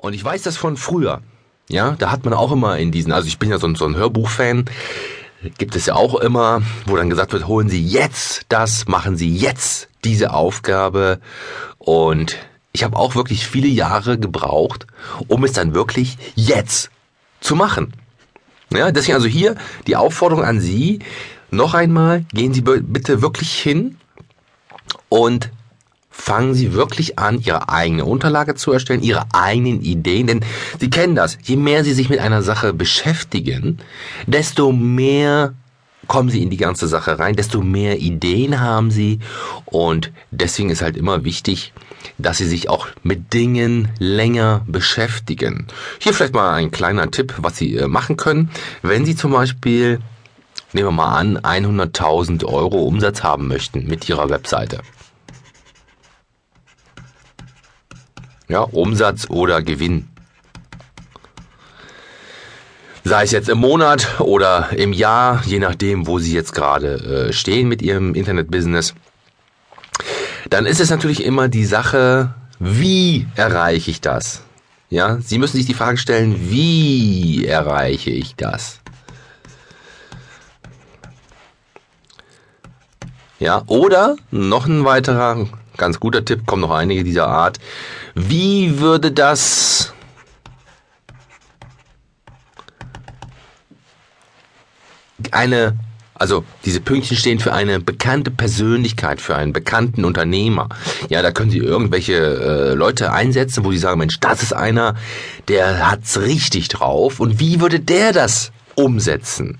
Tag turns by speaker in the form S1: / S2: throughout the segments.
S1: Und ich weiß das von früher. Ja, da hat man auch immer in diesen, also ich bin ja so ein, so ein Hörbuchfan, gibt es ja auch immer, wo dann gesagt wird, holen Sie jetzt das, machen Sie jetzt diese Aufgabe. Und ich habe auch wirklich viele Jahre gebraucht, um es dann wirklich jetzt zu machen. Ja, deswegen also hier die Aufforderung an Sie, noch einmal, gehen Sie bitte wirklich hin und fangen Sie wirklich an, Ihre eigene Unterlage zu erstellen, Ihre eigenen Ideen, denn Sie kennen das. Je mehr Sie sich mit einer Sache beschäftigen, desto mehr kommen Sie in die ganze Sache rein, desto mehr Ideen haben Sie und deswegen ist halt immer wichtig, dass Sie sich auch mit Dingen länger beschäftigen. Hier vielleicht mal ein kleiner Tipp, was Sie äh, machen können. Wenn Sie zum Beispiel, nehmen wir mal an, 100.000 Euro Umsatz haben möchten mit Ihrer Webseite. Ja, Umsatz oder Gewinn. Sei es jetzt im Monat oder im Jahr, je nachdem, wo Sie jetzt gerade äh, stehen mit Ihrem Internetbusiness. Dann ist es natürlich immer die Sache, wie erreiche ich das? Ja, Sie müssen sich die Frage stellen, wie erreiche ich das? Ja, oder noch ein weiterer ganz guter Tipp, kommen noch einige dieser Art. Wie würde das eine, also diese Pünktchen stehen für eine bekannte Persönlichkeit, für einen bekannten Unternehmer. Ja, da können Sie irgendwelche äh, Leute einsetzen, wo Sie sagen, Mensch, das ist einer, der hat's richtig drauf. Und wie würde der das umsetzen?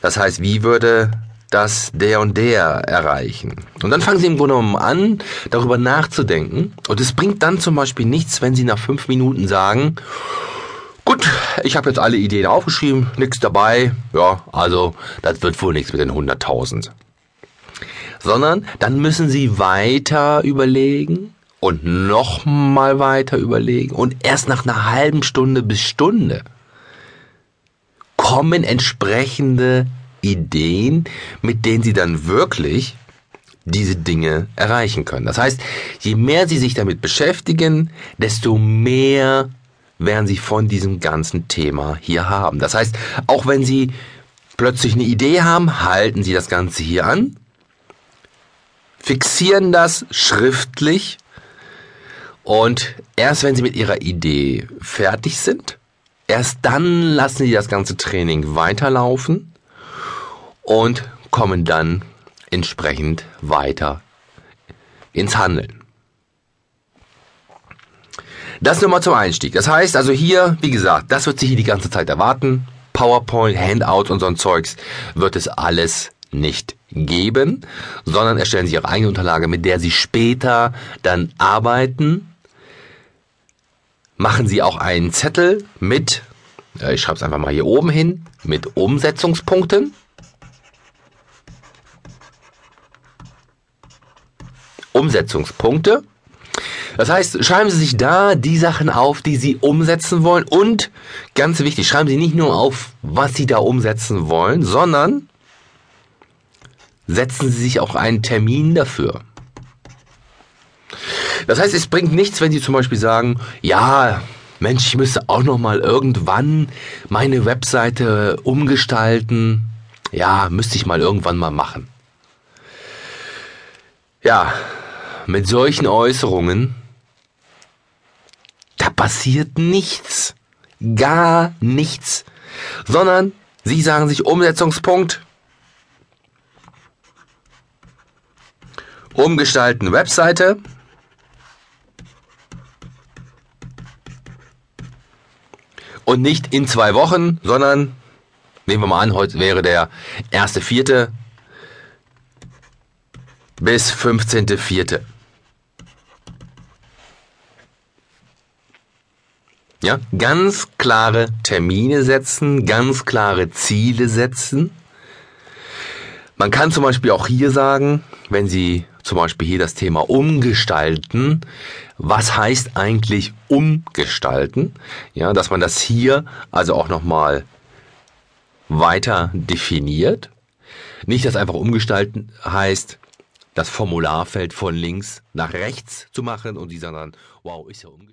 S1: Das heißt, wie würde das der und der erreichen. Und dann fangen sie im Grunde genommen an, darüber nachzudenken. Und es bringt dann zum Beispiel nichts, wenn sie nach fünf Minuten sagen, gut, ich habe jetzt alle Ideen aufgeschrieben, nichts dabei, ja, also das wird wohl nichts mit den 100.000. Sondern dann müssen sie weiter überlegen und nochmal weiter überlegen und erst nach einer halben Stunde bis Stunde kommen entsprechende Ideen, mit denen sie dann wirklich diese Dinge erreichen können. Das heißt, je mehr sie sich damit beschäftigen, desto mehr werden sie von diesem ganzen Thema hier haben. Das heißt, auch wenn sie plötzlich eine Idee haben, halten sie das Ganze hier an, fixieren das schriftlich und erst wenn sie mit ihrer Idee fertig sind, erst dann lassen sie das ganze Training weiterlaufen und kommen dann entsprechend weiter ins Handeln. Das nur mal zum Einstieg. Das heißt also hier, wie gesagt, das wird sich hier die ganze Zeit erwarten. PowerPoint, Handout und so ein Zeugs wird es alles nicht geben, sondern erstellen Sie Ihre eigene Unterlage, mit der Sie später dann arbeiten. Machen Sie auch einen Zettel mit, äh, ich schreibe es einfach mal hier oben hin, mit Umsetzungspunkten. Umsetzungspunkte. Das heißt, schreiben Sie sich da die Sachen auf, die Sie umsetzen wollen und ganz wichtig, schreiben Sie nicht nur auf, was Sie da umsetzen wollen, sondern setzen Sie sich auch einen Termin dafür. Das heißt, es bringt nichts, wenn Sie zum Beispiel sagen, ja, Mensch, ich müsste auch noch mal irgendwann meine Webseite umgestalten. Ja, müsste ich mal irgendwann mal machen. Ja, mit solchen Äußerungen, da passiert nichts. Gar nichts. Sondern Sie sagen sich Umsetzungspunkt. Umgestalten Webseite. Und nicht in zwei Wochen, sondern nehmen wir mal an, heute wäre der erste Vierte bis 15.04. Ja, ganz klare Termine setzen, ganz klare Ziele setzen. Man kann zum Beispiel auch hier sagen, wenn Sie zum Beispiel hier das Thema umgestalten, was heißt eigentlich umgestalten? Ja, dass man das hier also auch nochmal weiter definiert. Nicht, dass einfach umgestalten heißt, das Formularfeld von links nach rechts zu machen und die sagen dann, wow, ist ja umgekehrt.